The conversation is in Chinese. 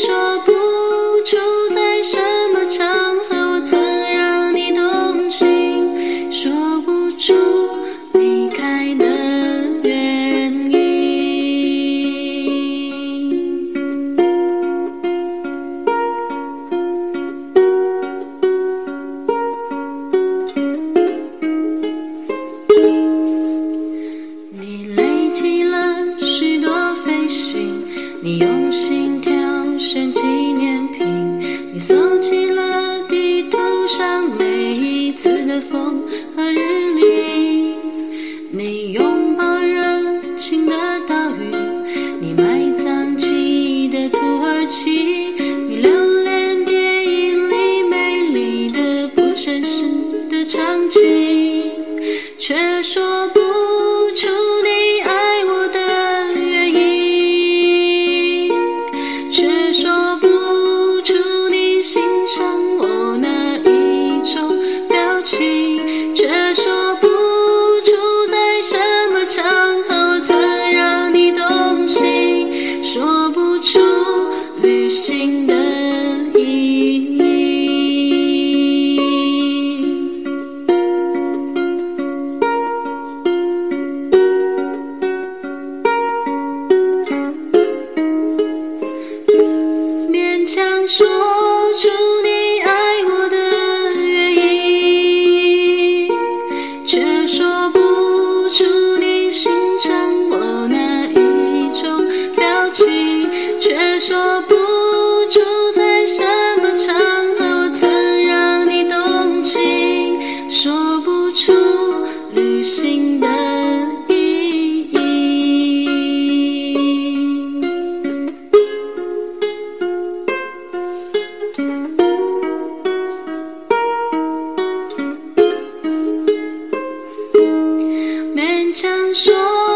说不出在什么场合我曾让你动心，说不出离开的原因。你累积了许多飞行，你用心选纪念品，你搜集了地图上每一次的风和日丽，你拥抱热情的岛屿，你埋葬记忆的土耳其，你留恋电影里美丽的不真实的场景。却说行的意义。勉强说出你爱我的原因，却说不出你欣赏我哪一种表情，却说不。住在什么场合，曾让你动情，说不出旅行的意义。勉强说。